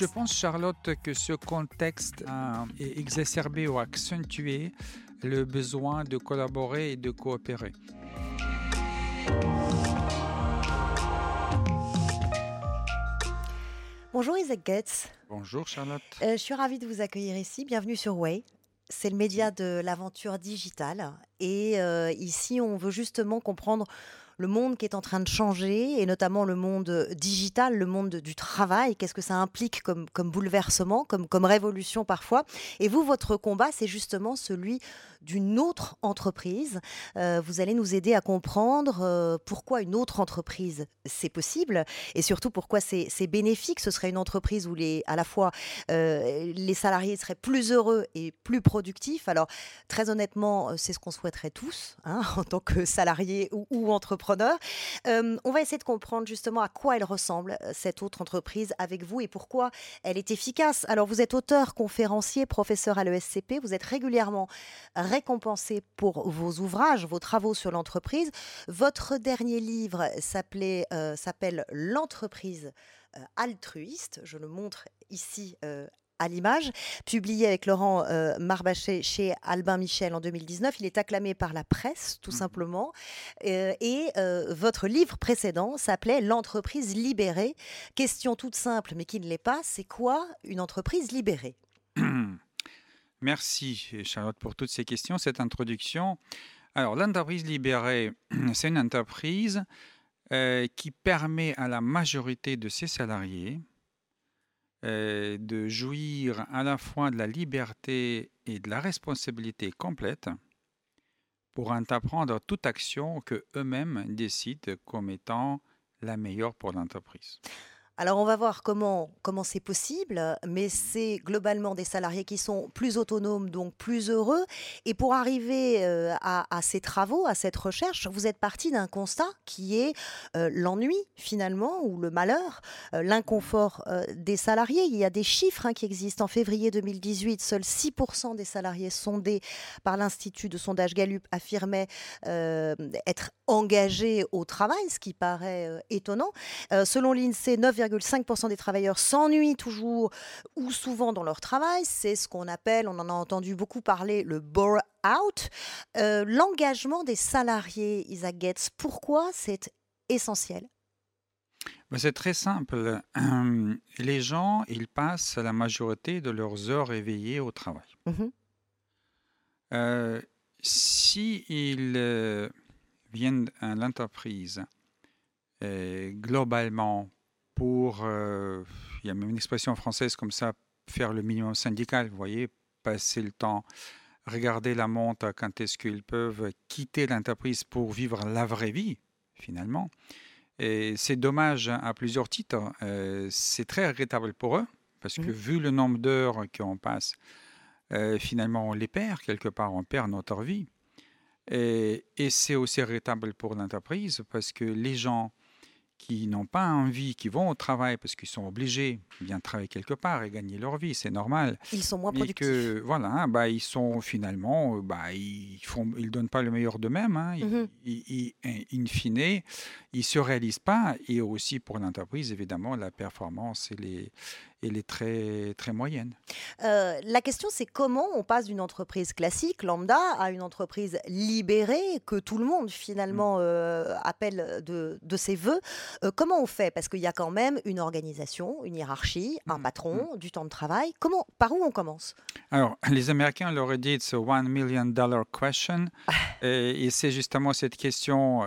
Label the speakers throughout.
Speaker 1: Je pense, Charlotte, que ce contexte a exacerbé ou accentué le besoin de collaborer et de coopérer.
Speaker 2: Bonjour Isaac Getz.
Speaker 1: Bonjour Charlotte.
Speaker 2: Euh, je suis ravie de vous accueillir ici. Bienvenue sur Way. C'est le média de l'aventure digitale. Et euh, ici, on veut justement comprendre le monde qui est en train de changer, et notamment le monde digital, le monde du travail. Qu'est-ce que ça implique comme, bouleversement, comme révolution parfois. Et vous, votre combat, c'est justement celui d'une autre entreprise. Euh, vous allez nous aider à comprendre euh, pourquoi une autre entreprise, c'est possible, et surtout pourquoi c'est bénéfique. Ce serait une entreprise où les, à la fois euh, les salariés seraient plus heureux et plus productifs. Alors, très honnêtement, c'est ce qu'on souhaiterait tous, hein, en tant que salariés ou, ou entrepreneurs on va essayer de comprendre justement à quoi elle ressemble, cette autre entreprise, avec vous et pourquoi elle est efficace. Alors, vous êtes auteur, conférencier, professeur à l'ESCP. Vous êtes régulièrement récompensé pour vos ouvrages, vos travaux sur l'entreprise. Votre dernier livre euh, s'appelle L'entreprise altruiste. Je le montre ici à l'image, publié avec Laurent euh, Marbaché chez Albin Michel en 2019. Il est acclamé par la presse, tout mmh. simplement. Euh, et euh, votre livre précédent s'appelait L'entreprise libérée. Question toute simple, mais qui ne l'est pas, c'est quoi une entreprise libérée?
Speaker 1: Merci Charlotte pour toutes ces questions, cette introduction. Alors, l'entreprise libérée, c'est une entreprise qui permet à la majorité de ses salariés euh, de jouir à la fois de la liberté et de la responsabilité complète pour entreprendre toute action que eux-mêmes décident comme étant la meilleure pour l'entreprise.
Speaker 2: Alors on va voir comment comment c'est possible, mais c'est globalement des salariés qui sont plus autonomes, donc plus heureux. Et pour arriver euh, à, ces travaux, à cette recherche, vous êtes parti d'un constat qui est euh, l'ennui finalement, ou le malheur, euh, l'inconfort des salariés. Il y a des chiffres hein, qui existent. En février 2018, seuls 6% des salariés sondés par l'Institut de sondage Gallup affirmaient être engagés au travail, ce qui paraît étonnant. selon l'INSEE, 9, 5% des travailleurs s'ennuient toujours ou souvent dans leur travail. C'est ce qu'on appelle, on en a entendu beaucoup parler, le bore-out. Euh, l'engagement des salariés, Isaac Getz, pourquoi c'est essentiel?
Speaker 1: Ben, c'est très simple. Les gens, ils passent la majorité de leurs heures éveillées au travail. Mmh euh, si ils euh, viennent à l'entreprise globalement pour, euh, il y a même une expression française comme ça, faire le minimum syndical, vous voyez, passer le temps, regarder la montre quand est-ce qu'ils peuvent quitter l'entreprise pour vivre la vraie vie, finalement. Et c'est dommage à plusieurs titres. Euh, c'est très regrettable pour eux, parce que mmh. vu le nombre d'heures qu'on passe, euh, finalement, on les perd quelque part, on perd notre vie. Et, et c'est aussi regrettable pour l'entreprise, parce que les gens qui n'ont pas envie, qui vont au travail parce qu'ils sont obligés de bien travailler quelque part et gagner leur vie, c'est normal.
Speaker 2: Ils sont moins productifs.
Speaker 1: Que, voilà, hein, bah, ils sont finalement, euh, bah, ils font, ils donnent pas le meilleur d'eux-mêmes. Hein, mmh in fine, ils ne se réalisent pas. Et aussi pour l'entreprise, évidemment, la performance et les, elle est très, très moyenne.
Speaker 2: Euh, la question, c'est comment on passe d'une entreprise classique, lambda, à une entreprise libérée, que tout le monde finalement mm. euh, appelle de, de, ses voeux. Euh, comment on fait? Parce qu'il y a quand même une organisation, une hiérarchie, un mm. patron, mm. du temps de travail. Comment, par où on commence?
Speaker 1: Alors, les Américains l'auraient dit, it's a one million dollar question. et, et c'est justement cette question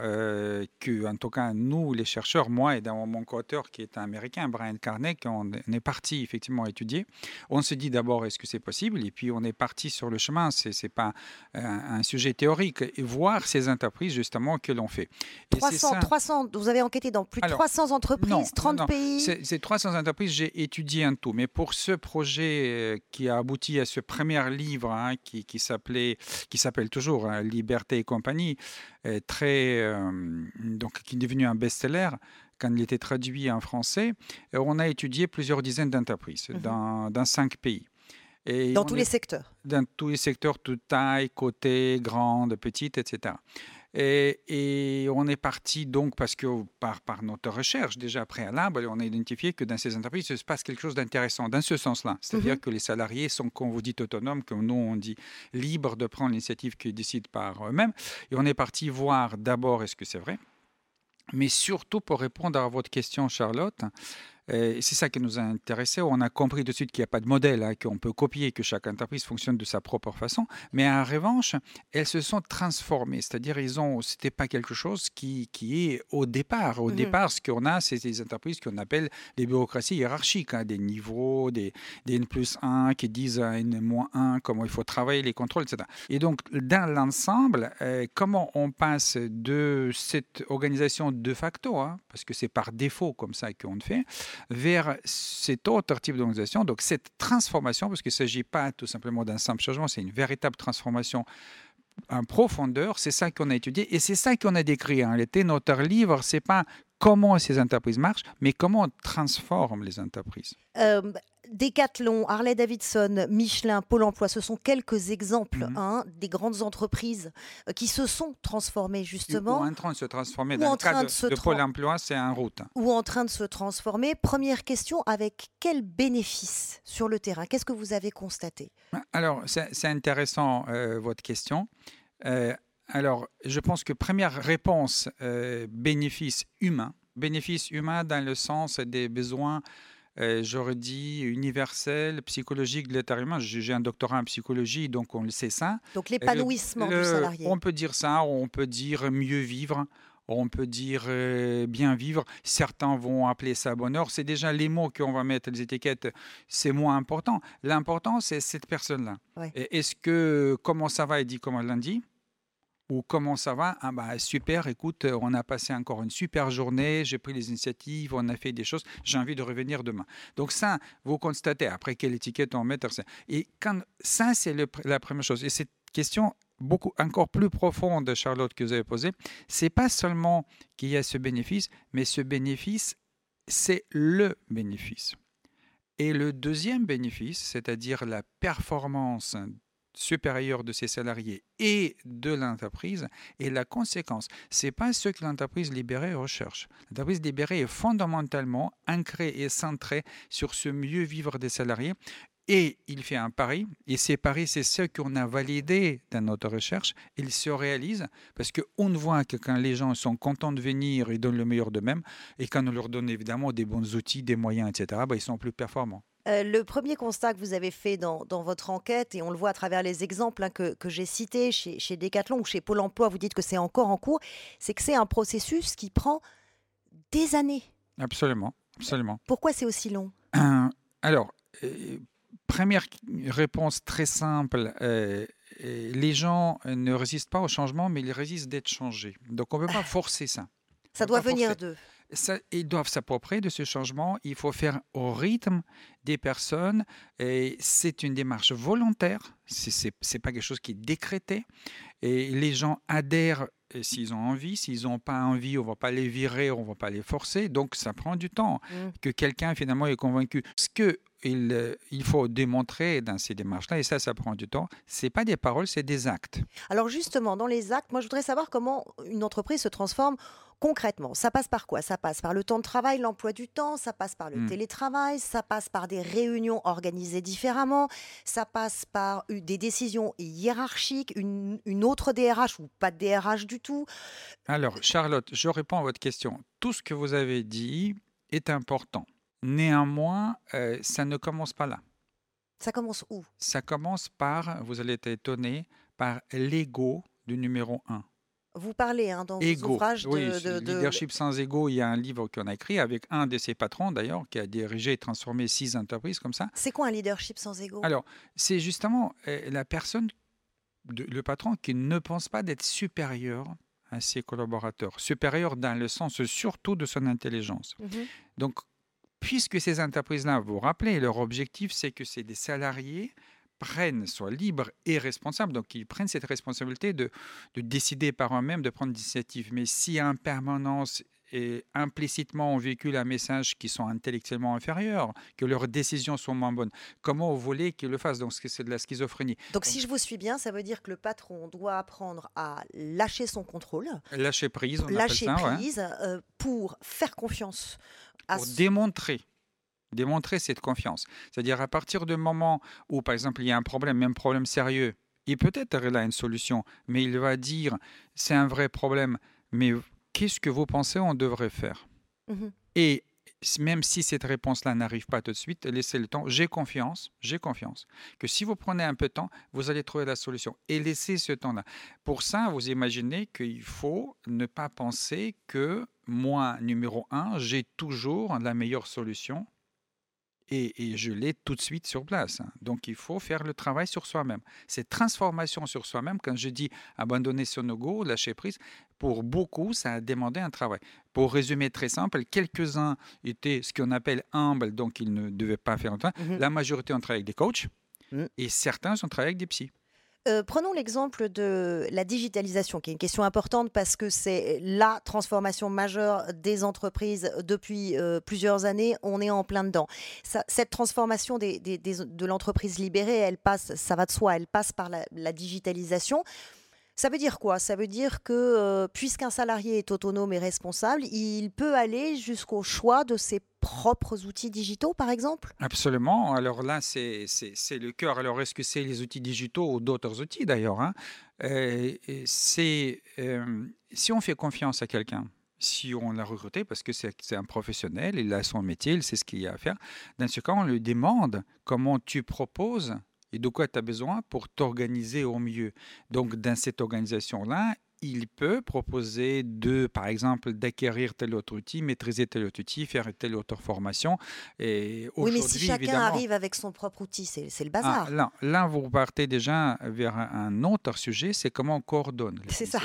Speaker 1: que, en tout cas, nous, les chercheurs, moi et dans mon co-auteur qui est un Américain, Brian Carnegie, on est parti effectivement étudier. On se dit d'abord est-ce que c'est possible? Et puis on est parti sur le chemin. C'est n'est pas un, sujet théorique et voir ces entreprises justement que l'on fait.
Speaker 2: 300, 300, vous avez enquêté dans plus de 300 entreprises, 30 pays.
Speaker 1: C'est 300 entreprises, j'ai étudié un tout. Mais pour ce projet euh, qui a abouti à ce premier livre hein, qui, qui s'appelait, qui s'appelle toujours hein, Liberté et compagnie, euh, très, euh, donc qui est devenu un best-seller quand il était traduit en français, euh, on a étudié plusieurs dizaines d'entreprises mhm. dans, cinq pays.
Speaker 2: dans tous les secteurs
Speaker 1: Dans tous les secteurs, toute taille, côté, grande, petite, etc. Et, on est parti donc parce que par, par notre recherche déjà préalable, on a identifié que dans ces entreprises, il se passe quelque chose d'intéressant dans ce sens-là. C'est-à-dire mhm. que les salariés sont, comme vous dites, autonomes, comme nous on dit, libres de prendre l'initiative qu'ils décident par eux-mêmes. Et on est parti voir d'abord est-ce que c'est vrai? Mais surtout pour répondre à votre question, Charlotte, c'est ça qui nous a intéressé. On a compris de suite qu'il n'y a pas de modèle, hein, qu'on peut copier, que chaque entreprise fonctionne de sa propre façon. Mais en revanche, elles se sont transformées. C'est-à-dire, ils ont, c'était pas quelque chose qui, qui est au départ. Au mmh départ, ce qu'on a, c'est des entreprises qu'on appelle des bureaucraties hiérarchiques, hein, des niveaux, des, des N plus 1 qui disent à N moins 1 comment il faut travailler, les contrôles, etc. Et donc, dans l'ensemble, euh, comment on passe de cette organisation de facto, hein, parce que c'est par défaut comme ça qu'on le fait, vers cet autre type d'organisation. Donc cette transformation, parce qu'il ne s'agit pas tout simplement d'un simple changement, c'est une véritable transformation en profondeur, c'est ça qu'on a étudié et c'est ça qu'on a décrit. En réalité, notre livre, c'est pas comment ces entreprises marchent, mais comment on transforme les entreprises.
Speaker 2: Euh, Decathlon, Harley Davidson, Michelin, Pôle Emploi, ce sont quelques exemples mhm. hein, des grandes entreprises euh, qui se sont transformées justement.
Speaker 1: Ou en train de se transformer. Dans le cas de, Pôle Emploi, c'est en route.
Speaker 2: Ou en train de se transformer. Première question, avec quel bénéfice sur le terrain? Qu'est-ce que vous avez constaté?
Speaker 1: Alors, c'est intéressant euh, votre question. Alors, je pense que première réponse, euh, bénéfice humain. Bénéfice humain dans le sens des besoins, euh, j'aurais dit, universels, psychologiques de l'être humain. J'ai un doctorat en psychologie, donc on le sait ça.
Speaker 2: Donc l'épanouissement du salarié.
Speaker 1: On peut dire ça, on peut dire mieux vivre. On peut dire euh, bien vivre. Certains vont appeler ça bonheur. C'est déjà les mots qu'on va mettre, les étiquettes, c'est moins important. L'important, c'est cette personne-là. Est-ce que comment ça va, il dit comment lundi ou comment ça va? Ah bah, Super, écoute, on a passé encore une super journée, j'ai pris les initiatives, on a fait des choses, j'ai envie de revenir demain. Donc ça, vous constatez, après quelle étiquette on met. Et ça, c'est la première chose. Et cette question beaucoup encore plus profonde, Charlotte, que vous avez posée, c'est pas seulement qu'il y a ce bénéfice, mais ce bénéfice, c'est le bénéfice. Et le deuxième bénéfice, c'est-à-dire la performance supérieur de ses salariés et de l'entreprise et la conséquence. Ce n'est pas ce que l'entreprise libérée recherche. L'entreprise libérée est fondamentalement ancrée et centrée sur ce mieux vivre des salariés et il fait un pari, et ces paris, c'est ce qu'on a validé dans notre recherche. Ils se réalisent parce qu'on voit que quand les gens sont contents de venir, ils donnent le meilleur d'eux-mêmes, et quand on leur donne évidemment des bons outils, des moyens, etc., bah, ils sont plus performants.
Speaker 2: Euh, le premier constat que vous avez fait dans, votre enquête, et on le voit à travers les exemples hein, que, j'ai cités chez, chez Decathlon ou chez Pôle Emploi, vous dites que c'est encore en cours, c'est que c'est un processus qui prend des années.
Speaker 1: Absolument, absolument.
Speaker 2: Pourquoi c'est aussi long?
Speaker 1: Alors, euh, première réponse très simple. Euh, les gens ne résistent pas au changement, mais ils résistent d'être changés. Donc on ne peut pas forcer ça.
Speaker 2: Ça doit venir d'eux
Speaker 1: ils doivent s'approprier de ce changement. Il faut faire au rythme des personnes. Et c'est une démarche volontaire. Ce n'est pas quelque chose qui est décrété. Et les gens adhèrent s'ils ont envie. S'ils n'ont pas envie, on ne va pas les virer, on ne va pas les forcer. Donc, ça prend du temps mmh. que quelqu'un, finalement, est convaincu. Ce que il, il, faut démontrer dans ces démarches-là, et ça, ça prend du temps, ce n'est pas des paroles, c'est des actes.
Speaker 2: Alors justement, dans les actes, moi je voudrais savoir comment une entreprise se transforme concrètement, ça passe par quoi? Ça passe par le temps de travail, l'emploi du temps, ça passe par le mmh. télétravail, ça passe par des réunions organisées différemment, ça passe par des décisions hiérarchiques, une, autre DRH ou pas de DRH du tout.
Speaker 1: Alors, Charlotte, je réponds à votre question. Tout ce que vous avez dit est important. Néanmoins, euh, ça ne commence pas là.
Speaker 2: Ça commence où?
Speaker 1: Ça commence par, vous allez être étonné, par l'ego du numéro 1.
Speaker 2: Vous parlez hein, dans vos ouvrages
Speaker 1: de, Leadership sans ego. Il y a un livre qu'on a écrit avec un de ses patrons, d'ailleurs, qui a dirigé et transformé six entreprises comme ça.
Speaker 2: C'est quoi un leadership sans ego
Speaker 1: Alors, c'est justement euh, la personne, le patron, qui ne pense pas d'être supérieur à ses collaborateurs. Supérieur dans le sens surtout de son intelligence. Mmh Donc, puisque ces entreprises-là, vous vous rappelez, leur objectif, c'est que c'est des salariés prennent, soient libres et responsables. Donc, ils prennent cette responsabilité de, de décider par eux-mêmes, de prendre l'initiative. Mais si en permanence, et implicitement on véhicule un message qui sont intellectuellement inférieurs, que leurs décisions sont moins bonnes. Comment vous voulez qu'ils le fassent? Donc c'est de la schizophrénie.
Speaker 2: Donc si je vous suis bien, ça veut dire que le patron doit apprendre à lâcher son contrôle,
Speaker 1: lâcher prise, on
Speaker 2: lâcher
Speaker 1: ça,
Speaker 2: prise euh, pour faire confiance
Speaker 1: à pour démontrer démontrer cette confiance. C'est-à-dire à partir du moment où, par exemple, il y a un problème, même problème sérieux, il peut-être là une solution, mais il va dire c'est un vrai problème, mais qu'est-ce que vous pensez on devrait faire? Mmh Et même si cette réponse-là n'arrive pas tout de suite, laissez le temps. J'ai confiance, j'ai confiance que si vous prenez un peu de temps, vous allez trouver la solution. Et laissez ce temps-là. Pour ça, vous imaginez qu'il faut ne pas penser que moi, numéro un, j'ai toujours la meilleure solution et, je l'ai tout de suite sur place. Hein. Donc, il faut faire le travail sur soi-même. Cette transformation sur soi-même, quand je dis abandonner son ego, lâcher prise, pour beaucoup, ça a demandé un travail. Pour résumer très simple, quelques-uns étaient ce qu'on appelle humbles, donc ils ne devaient pas faire travail. Mmh La majorité ont travaillé avec des coachs mmh. et certains ont travaillé avec des psys.
Speaker 2: Euh, prenons l'exemple de la digitalisation, qui est une question importante parce que c'est la transformation majeure des entreprises depuis euh, plusieurs années. On est en plein dedans. cette transformation de l'entreprise libérée, elle passe, ça va de soi, elle passe par la digitalisation. Ça veut dire quoi? Ça veut dire que euh, puisqu'un salarié est autonome et responsable, il peut aller jusqu'au choix de ses propres outils digitaux, par exemple?
Speaker 1: Absolument. Alors là, c'est le cœur. Alors, est-ce que c'est les outils digitaux ou d'autres outils d'ailleurs hein? euh, euh, si on fait confiance à quelqu'un, si on l'a recruté parce que c'est un professionnel, il a son métier, il sait ce qu'il y a à faire. Dans ce cas, on lui demande comment tu proposes et de quoi tu as besoin pour t'organiser au mieux? Donc, dans cette organisation-là, il peut proposer de, par exemple, d'acquérir tel autre outil, maîtriser tel autre outil, faire telle autre formation.
Speaker 2: Et oui, mais si chacun arrive avec son propre outil, c'est le ah, bazar.
Speaker 1: là, là, vous partez déjà vers un autre sujet, c'est comment on coordonne
Speaker 2: C'est ça.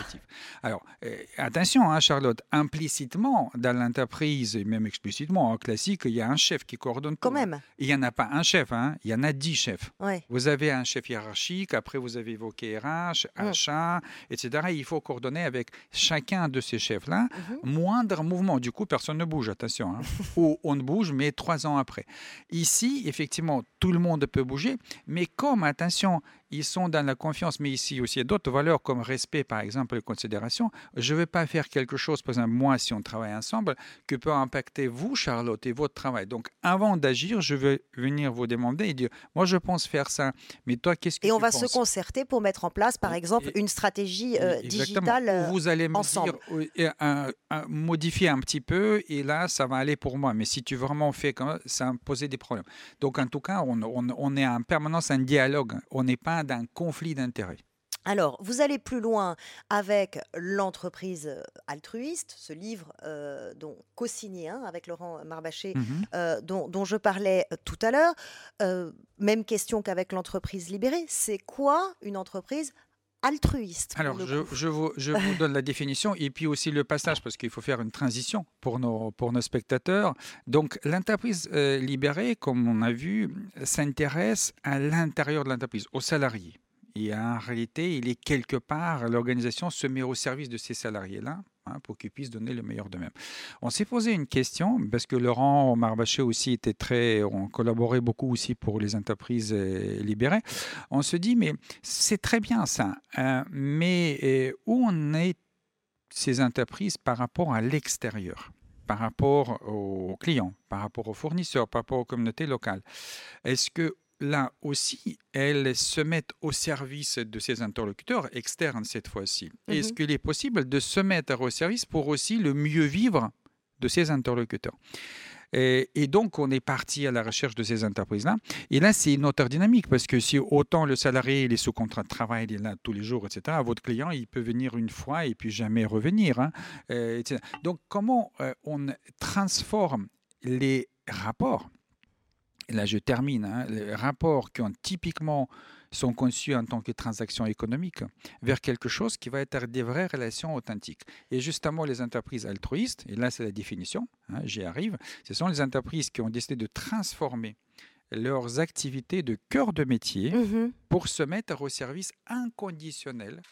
Speaker 1: Alors, euh, attention, hein, Charlotte, implicitement, dans l'entreprise, et même explicitement, en classique, il y a un chef qui coordonne
Speaker 2: Quand même.
Speaker 1: Il n'y en a pas un chef, hein, il y en a dix chefs.
Speaker 2: Ouais.
Speaker 1: Vous avez un chef hiérarchique, après vous avez évoqué RH, achat, etc. Il faut coordonner avec chacun de ces chefs-là. Mhm. Moindre mouvement, du coup, personne ne bouge, attention. Hein. Ou on ne bouge, mais trois ans après. Ici, effectivement, tout le monde peut bouger, mais comme, attention, ils sont dans la confiance, mais ici aussi, il y a d'autres valeurs comme respect, par exemple, et considération. Je ne vais pas faire quelque chose, par exemple, moi, si on travaille ensemble, que peut impacter vous, Charlotte, et votre travail. Donc, avant d'agir, je vais venir vous demander et dire, moi, je pense faire ça, mais toi, qu'est-ce que
Speaker 2: et
Speaker 1: tu
Speaker 2: on va se concerter pour mettre en place, par exemple, une stratégie euh, digitale euh,
Speaker 1: Vous allez
Speaker 2: me ensemble.
Speaker 1: dire, modifier un petit peu, et là, ça va aller pour moi. Mais si tu vraiment fais comme ça, ça va poser des problèmes. Donc, en tout cas, on, on, on est en permanence en dialogue. On n'est pas d'un conflit d'intérêts.
Speaker 2: Alors, vous allez plus loin avec l'entreprise euh, altruiste, ce livre euh, co-signé hein, avec Laurent Marbaché, mhm. euh, dont, je parlais tout à l'heure. même question qu'avec l'entreprise libérée. C'est quoi une entreprise altruiste
Speaker 1: Alors, je, vous, donne la définition et puis aussi le passage parce qu'il faut faire une transition pour nos, pour nos spectateurs. Donc, l'entreprise euh, libérée, comme on a vu, s'intéresse à l'intérieur de l'entreprise, aux salariés. Et en réalité, il est quelque part, l'organisation se met au service de ces salariés-là Hein, pour qu'ils puissent donner le meilleur d'eux-mêmes. On s'est posé une question, parce que Laurent Marbaché aussi était très, on collaborait beaucoup aussi pour les entreprises euh, libérées. On se dit, mais c'est très bien ça, hein, mais euh, où on est ces entreprises par rapport à l'extérieur par rapport aux clients, par rapport aux fournisseurs, par rapport aux communautés locales? Est-ce que là aussi, elles se mettent au service de ses interlocuteurs externes cette fois-ci. Est-ce mhm. qu'il est possible de se mettre au service pour aussi le mieux vivre de ses interlocuteurs? Et, donc, on est parti à la recherche de ces entreprises-là. Et là, c'est une autre dynamique parce que si autant le salarié il est sous contrat de travail, il est là tous les jours, etc., votre client, il peut venir une fois et puis jamais revenir. Hein, euh, donc, comment euh, on transforme les rapports là je termine, hein, les rapports qui ont typiquement sont conçus en tant que transactions économiques vers quelque chose qui va être des vraies relations authentiques. Et justement, les entreprises altruistes, et là c'est la définition, hein, j'y arrive, ce sont les entreprises qui ont décidé de transformer leurs activités de cœur de métier mmh pour se mettre au service inconditionnel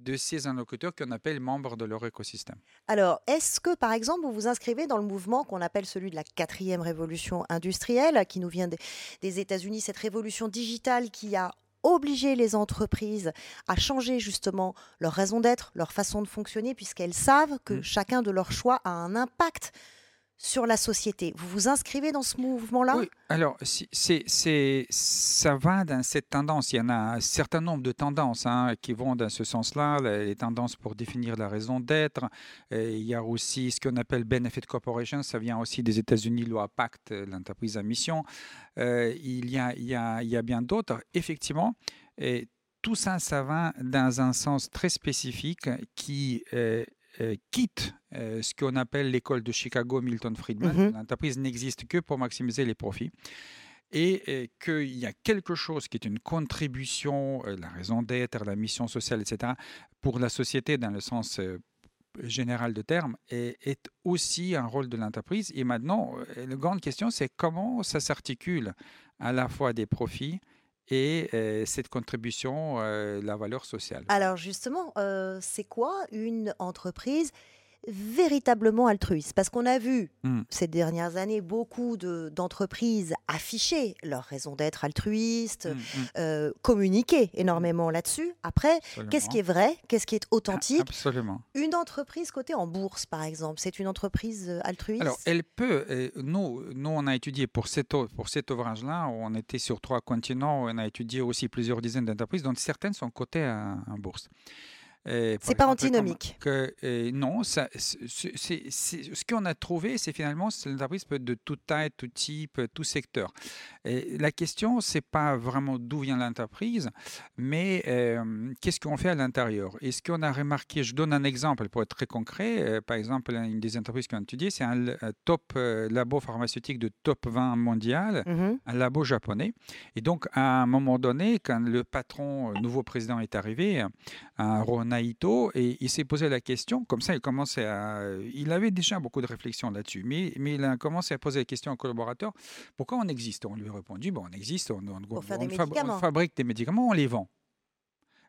Speaker 1: de ces interlocuteurs qu'on appelle membres de leur écosystème.
Speaker 2: Alors, est-ce que, par exemple, vous vous inscrivez dans le mouvement qu'on appelle celui de la quatrième révolution industrielle, qui nous vient des, des États-Unis, cette révolution digitale qui a obligé les entreprises à changer justement leur raison d'être, leur façon de fonctionner, puisqu'elles savent que
Speaker 1: Mm.
Speaker 2: chacun de leurs choix a un impact sur la société. Vous vous inscrivez dans ce mouvement-là?
Speaker 1: Oui, alors c'est, ça va dans cette tendance. Il y en a un certain nombre de tendances hein, qui vont dans ce sens-là. Les, tendances pour définir la raison d'être. Il y a aussi ce qu'on appelle Benefit Corporation. Ça vient aussi des États-Unis, loi Pacte, l'entreprise à mission. Euh, il, y a, bien d'autres. Effectivement, tout ça, ça va dans un sens très spécifique qui euh, euh, quitte euh, ce qu'on appelle l'école de Chicago Milton Friedman.
Speaker 2: Mhm.
Speaker 1: L'entreprise n'existe que pour maximiser les profits. Et euh, qu'il y a quelque chose qui est une contribution, la raison d'être, la mission sociale, etc., pour la société dans le sens général de terme, est, est aussi un rôle de l'entreprise. Et maintenant, la grande question, c'est comment ça s'articule à la fois des profits et euh, cette contribution, euh, la valeur sociale.
Speaker 2: Alors justement, euh, c'est quoi une entreprise véritablement altruiste Parce qu'on a vu
Speaker 1: Mm.
Speaker 2: ces dernières années beaucoup de- d'entreprises afficher leur raison d'être altruiste,
Speaker 1: Mm, mm,
Speaker 2: euh, communiquer énormément là-dessus. Après, qu'est-ce qui est vrai Qu'est-ce qui est
Speaker 1: Ah,
Speaker 2: authentique
Speaker 1: Absolument.
Speaker 2: Une entreprise cotée en bourse, par exemple, c'est une entreprise euh, altruiste?
Speaker 1: Alors, elle peut. euh, nous, nous, on a étudié pour, pour cet ouvrage-là, on était sur trois continents, on a étudié aussi plusieurs dizaines d'entreprises, dont certaines sont cotées en bourse. Euh,
Speaker 2: C'est pas antinomique.
Speaker 1: que, euh, non, ça, c'est- c'est- ce qu'on a trouvé, c'est finalement que l'entreprise peut être de toute taille, tout type, tout secteur. Et la question, c'est pas vraiment d'où vient l'entreprise, mais euh, qu'est-ce qu'on fait à l'intérieur? Et ce qu'on a remarqué, je donne un exemple pour être très concret. euh, par exemple, une des entreprises qu'on a étudiées, c'est un, un top labo pharmaceutique de top 20 mondial
Speaker 2: Mhm.
Speaker 1: un labo japonais. Et donc, à un moment donné, quand le patron, nouveau président est arrivé, un Naito, et il s'est posé la question, comme ça, il commençait à... Il avait déjà beaucoup de réflexions là-dessus, mais, mais il a commencé à poser la question aux collaborateurs, pourquoi on existe? On lui a répondu, bon, on existe, on, fab- fabrique des médicaments, on les vend.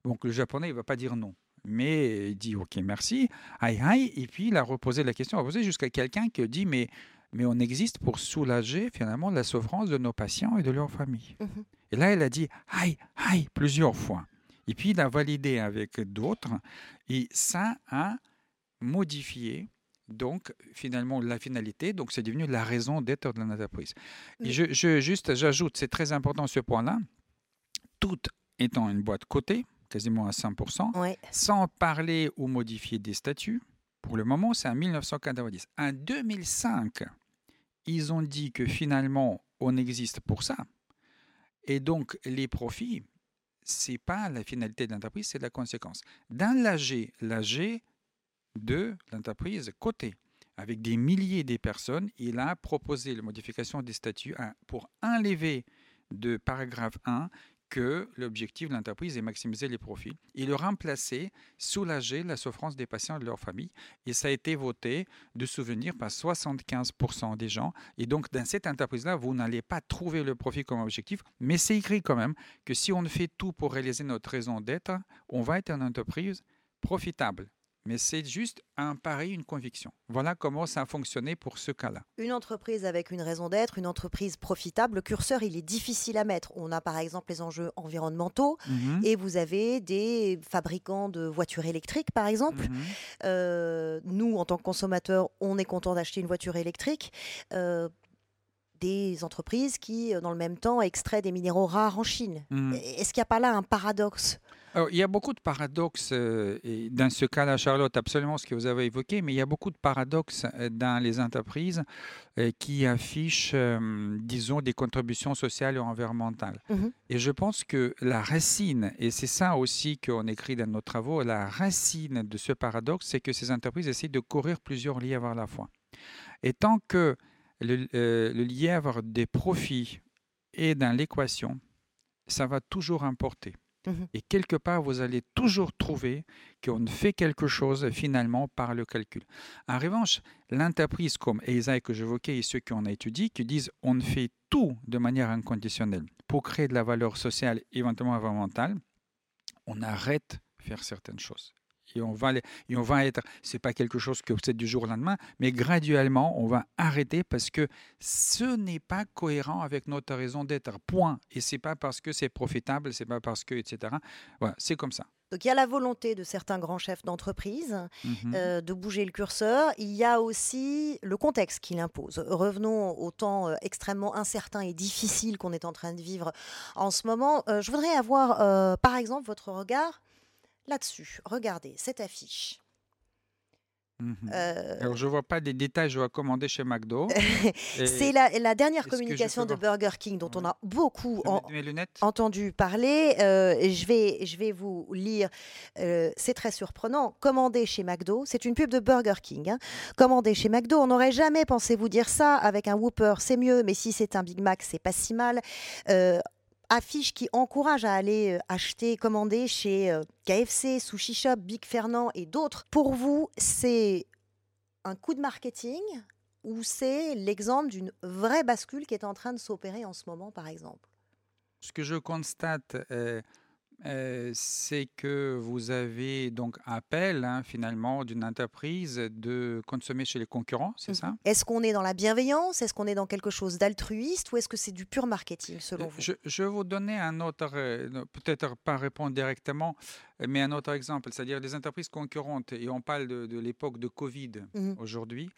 Speaker 1: Donc, le japonais, il ne va pas dire non. Mais il dit, OK, merci, aïe, aïe, et puis il a reposé la question, a posé jusqu'à quelqu'un qui dit, mais mais on existe pour soulager finalement la souffrance de nos patients et de leurs familles.
Speaker 2: Mhm.
Speaker 1: Et là, elle a dit aïe, aïe plusieurs fois. Et puis, il a validé avec d'autres et ça a modifié donc finalement la finalité. Donc, c'est devenu la raison d'être de l'entreprise. Et je, je- juste, j'ajoute, c'est très important ce point-là, tout étant une boîte cotée, quasiment à 100%,
Speaker 2: Ouais.
Speaker 1: sans parler ou modifier des statuts. Pour le moment, c'est en 1990. En 2005, ils ont dit que finalement, on existe pour ça. Et donc, les profits, c'est pas la finalité de l'entreprise, c'est la conséquence. Dans l'AG, l'AG de l'entreprise cotée, avec des milliers de personnes, il a proposé la modification des statuts pour enlever de paragraphe 1 que l'objectif de l'entreprise est maximiser les profits et le remplacer, soulager la souffrance des patients et de leurs familles. Et ça a été voté de souvenir par 75% des gens. Et donc, dans cette entreprise-là, vous n'allez pas trouver le profit comme objectif, mais c'est écrit quand même que si on fait tout pour réaliser notre raison d'être, on va être une entreprise profitable. Mais c'est juste un pari, une conviction. Voilà comment ça a fonctionné pour ce cas-là.
Speaker 2: Une entreprise avec une raison d'être, une entreprise profitable, le curseur, il est difficile à mettre. On a par exemple les enjeux environnementaux
Speaker 1: Mhm.
Speaker 2: et vous avez des fabricants de voitures électriques, par exemple.
Speaker 1: Mhm.
Speaker 2: Euh, nous, en tant que consommateurs, on est content d'acheter une voiture électrique. Euh, des entreprises qui, euh, dans le même temps, extraient des minéraux rares en Chine.
Speaker 1: Mhm.
Speaker 2: Est-ce qu'il n'y a pas là un paradoxe?
Speaker 1: Alors, il y a beaucoup de paradoxes euh, et dans ce cas-là, Charlotte, absolument ce que vous avez évoqué, mais il y a beaucoup de paradoxes euh, dans les entreprises euh, qui affichent, disons, des contributions sociales et environnementales.
Speaker 2: Mhm.
Speaker 1: Et je pense que la racine, et c'est ça aussi qu'on écrit dans nos travaux, la racine de ce paradoxe, c'est que ces entreprises essaient de courir plusieurs lièvres à la fois. Et tant que le, euh, le lièvre des profits est dans l'équation, ça va toujours importer.
Speaker 2: Mhm.
Speaker 1: Et quelque part, vous allez toujours trouver qu'on fait quelque chose finalement par le calcul. En revanche, l'entreprise comme ESAI que j'évoquais et ceux qu'on a étudiés, qui disent on fait tout de manière inconditionnelle pour créer de la valeur sociale, éventuellement environnementale, on arrête de faire certaines choses. Et on va, et on va être, c'est pas quelque chose que c'est du jour au lendemain, mais graduellement, on va arrêter parce que ce n'est pas cohérent avec notre raison d'être. Point. Et c'est pas parce que c'est profitable, c'est pas parce que, etc. Voilà, c'est comme ça.
Speaker 2: Donc il y a la volonté de certains grands chefs d'entreprise
Speaker 1: Mhm.
Speaker 2: euh, de bouger le curseur. Il y a aussi le contexte qui l'impose. Revenons au temps euh, extrêmement incertain et difficile qu'on est en train de vivre en ce moment. Euh, je voudrais avoir, par exemple, votre regard là-dessus. Regardez cette affiche.
Speaker 1: Mhm.
Speaker 2: Euh,
Speaker 1: Alors, je vois pas des détails, je vois commander chez McDo. Et
Speaker 2: C'est la, la dernière communication de Burger King dont on a beaucoup en- entendu parler. Euh, je, vais, je vais vous lire. Euh, c'est très surprenant. Commandez chez McDo. C'est une pub de Burger King. hein. Commandez chez McDo. On n'aurait jamais pensé vous dire ça. Avec un Whopper, c'est mieux. Mais si c'est un Big Mac, c'est pas si mal. Euh, affiche qui encourage à aller euh, acheter, commander chez euh, KFC, Sushi Shop, Big Fernand et d'autres. Pour vous, c'est un coup de marketing ou c'est l'exemple d'une vraie bascule qui est en train de s'opérer en ce moment, par exemple?
Speaker 1: Ce que je constate, euh, euh, c'est que vous avez donc appel hein, finalement d'une entreprise de consommer chez les concurrents, c'est ça?
Speaker 2: Mhm. Est-ce qu'on est dans la bienveillance? Est-ce qu'on est dans quelque chose d'altruiste Ou est-ce que c'est du pur marketing, selon vous?
Speaker 1: Je, je vais vous donner un autre, peut-être pas répondre directement, mais un autre exemple, c'est-à-dire les entreprises concurrentes, et on parle de, de l'époque de Covid
Speaker 2: Mhm.
Speaker 1: aujourd'hui.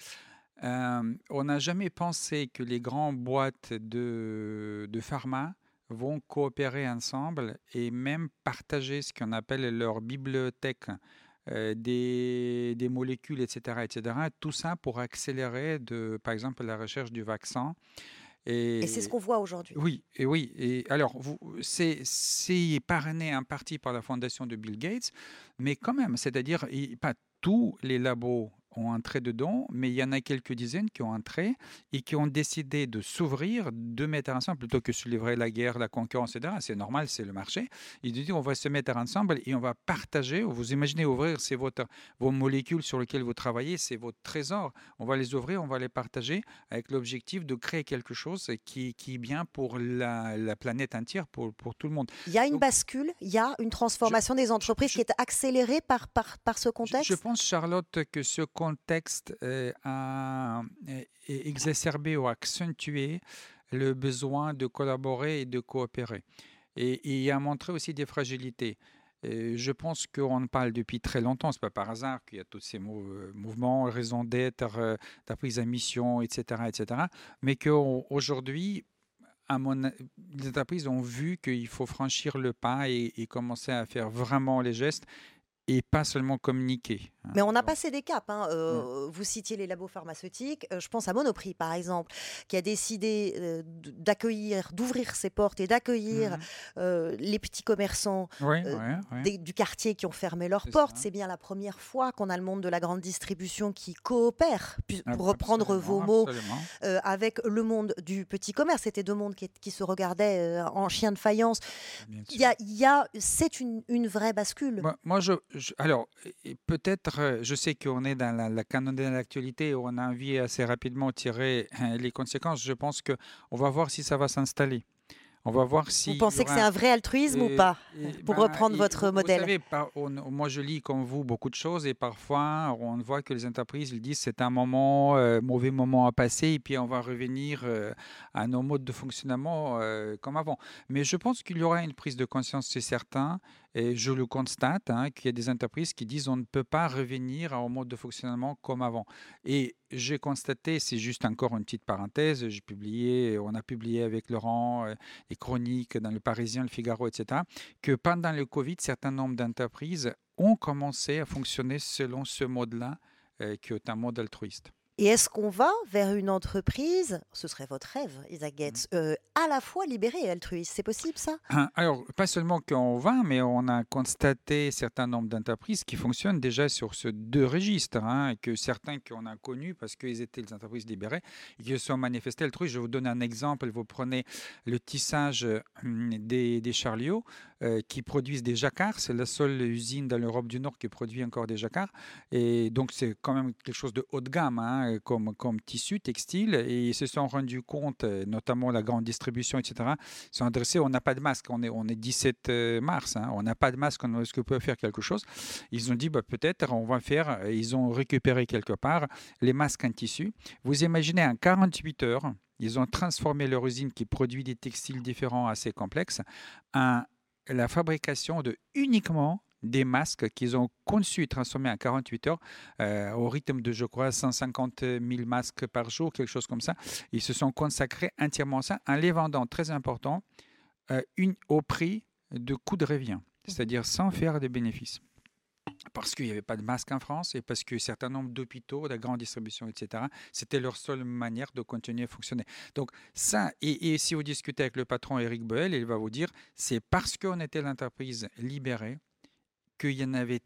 Speaker 1: euh, on n'a jamais pensé que les grandes boîtes de, de pharma vont coopérer ensemble et même partager ce qu'on appelle leur bibliothèque euh, des, des molécules, etc., etc. Tout ça pour accélérer, de, par exemple, la recherche du vaccin.
Speaker 2: Et c'est ce qu'on voit aujourd'hui.
Speaker 1: Oui, et oui. Et alors, c'est, parrainé en partie par la fondation de Bill Gates, mais quand même, c'est-à-dire, pas tous les labos ont entré dedans, mais il y en a quelques dizaines qui ont entré et qui ont décidé de s'ouvrir, de mettre ensemble, plutôt que se livrer la guerre, la concurrence, etc. C'est normal, c'est le marché. Ils disent, on va se mettre ensemble et on va partager. Vous imaginez ouvrir, c'est votre, vos molécules sur lesquelles vous travaillez, c'est votre trésor. On va les ouvrir, on va les partager avec l'objectif de créer quelque chose qui, qui est bien pour la, la planète entière, pour, pour tout le monde.
Speaker 2: Il y a une
Speaker 1: Donc-
Speaker 2: bascule, il y a une transformation des entreprises
Speaker 1: je-
Speaker 2: qui est accélérée par, par, par ce
Speaker 1: Je-
Speaker 2: contexte?
Speaker 1: Je pense, Charlotte, que ce contexte euh, a euh, exacerbé ou accentué le besoin de collaborer et de coopérer. Et, il a montré aussi des fragilités. Euh, je pense qu'on parle depuis très longtemps, ce n'est pas par hasard qu'il y a tous ces mou- mouvements, raisons d'être, la prise à mission, etc., etc. Mais qu'aujourd'hui, les entreprises ont vu qu'il faut franchir le pas et commencer à faire vraiment les gestes et pas seulement communiquer. Hein.
Speaker 2: Mais on n'a
Speaker 1: Donc,
Speaker 2: pas cédé cap. hein. Euh, Vous citiez les labos pharmaceutiques. Euh, je pense à Monoprix, par exemple, qui a décidé euh, d'accueillir, d'ouvrir ses portes et d'accueillir euh, les petits commerçants
Speaker 1: Oui,
Speaker 2: euh,
Speaker 1: ouais, ouais.
Speaker 2: des- du quartier qui ont fermé leurs portes. C'est bien la première fois qu'on a le monde de la grande distribution qui coopère,
Speaker 1: Ah,
Speaker 2: pour reprendre vos mots, avec le monde du petit commerce. C'était deux mondes qui, qui se regardaient en chien de faïence. Il y a, y a- c'est une, une vraie bascule.
Speaker 1: Moi, moi, je, je- alors, et peut-être, euh, je sais qu'on est dans la, la canon de l'actualité, où on a envie assez rapidement de tirer euh, les conséquences. Je pense que on va voir si ça va s'installer. On va voir si.
Speaker 2: Vous pensez que c'est un vrai altruisme ou pas Pour reprendre votre modèle.
Speaker 1: Vous savez, par- on- moi, je lis comme vous beaucoup de choses et parfois, on voit que les entreprises ils disent c'est un moment, euh, mauvais moment à passer et puis on va revenir euh, à nos modes de fonctionnement euh, comme avant. Mais je pense qu'il y aura une prise de conscience, c'est certain. Et je le constate, hein, qu'il y a des entreprises qui disent on ne peut pas revenir au mode de fonctionnement comme avant. Et j'ai constaté, c'est juste encore une petite parenthèse, j'ai publié, on a publié avec Laurent euh, les chroniques dans le Parisien, le Figaro, etc., que pendant le Covid, certains nombres d'entreprises ont commencé à fonctionner selon ce mode-là, euh, qui est un mode altruiste.
Speaker 2: Et est-ce qu'on va vers une entreprise, ce serait votre rêve, Isaac
Speaker 1: Mmh.
Speaker 2: Euh, à la fois libérée et altruiste C'est possible ça?
Speaker 1: Alors, pas seulement qu'on va, mais on a constaté certain nombre d'entreprises qui fonctionnent déjà sur ce deux registres, hein, et que certains qu'on a connus parce qu'ils étaient les entreprises libérées qui se sont manifestés altruistes. Je vais vous donner un exemple. Vous prenez le tissage hum, des, des charliots. Qui produisent des jacquards. C'est la seule usine dans l'Europe du Nord qui produit encore des jacquards. Et donc, c'est quand même quelque chose de haut de gamme hein, comme, comme tissu textile. Et ils se sont rendus compte, notamment la grande distribution, etc., sont adressés, on n'a pas de masque, on est, on est 17 mars, hein, on n'a pas de masque, est-ce qu'on peut faire quelque chose? Ils ont dit, bah, peut-être, on va faire, ils ont récupéré quelque part les masques en tissu. Vous imaginez, en 48 heures, ils ont transformé leur usine qui produit des textiles différents assez complexes en la fabrication de uniquement des masques qu'ils ont conçus et transformés en 48 heures euh, au rythme de, je crois, 150 000 masques par jour, quelque chose comme ça. Ils se sont consacrés entièrement à ça en les vendant, très important, euh, une, au prix de coût de revient, c'est-à-dire sans faire de bénéfices parce qu'il n'y avait pas de masque en France et parce que certain nombre d'hôpitaux, de grande distribution, etc., c'était leur seule manière de continuer à fonctionner. Donc ça, et, si vous discutez avec le patron Eric Boel, il va vous dire, c'est parce qu'on était l'entreprise libérée qu'il y en avait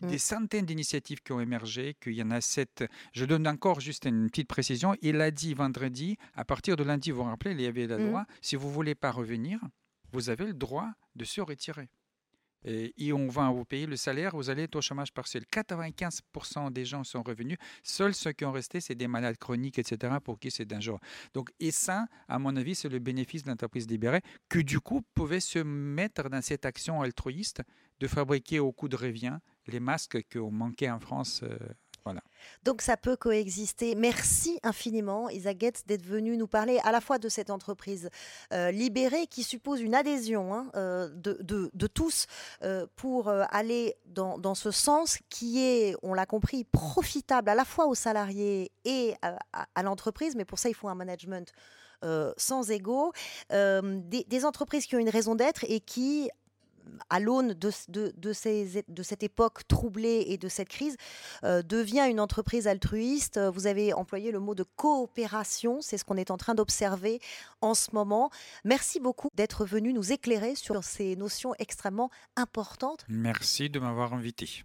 Speaker 1: mmh. des centaines d'initiatives qui ont émergé, qu'il y en a sept. Je donne encore juste une petite précision. Il a dit vendredi, à partir de lundi, vous vous rappelez, il y avait la mmh. loi, si vous ne voulez pas revenir, vous avez le droit de se retirer et, on va vous payer le salaire, vous allez être au chômage partiel. 95% des gens sont revenus. Seuls ceux qui ont resté, c'est des malades chroniques, etc., pour qui c'est dangereux. Donc, et ça, à mon avis, c'est le bénéfice de l'entreprise libérée, que du coup pouvait se mettre dans cette action altruiste de fabriquer au coût de revient les masques qu'on manquait en France
Speaker 2: donc ça peut coexister. Merci infiniment, Isa Getz, d'être venue nous parler à la fois de cette entreprise euh, libérée qui suppose une adhésion hein, euh, de, tous euh, pour aller dans, ce sens qui est, on l'a compris, profitable à la fois aux salariés et à, l'entreprise. Mais pour ça, il faut un management. sans des, des, entreprises qui ont une raison d'être et qui à l'aune de, de, cette époque troublée et de cette crise, euh, devient une entreprise altruiste. Vous avez employé le mot de coopération, c'est ce qu'on est en train d'observer en ce moment. Merci beaucoup d'être venu nous éclairer sur ces notions extrêmement importantes.
Speaker 1: Merci de m'avoir invité.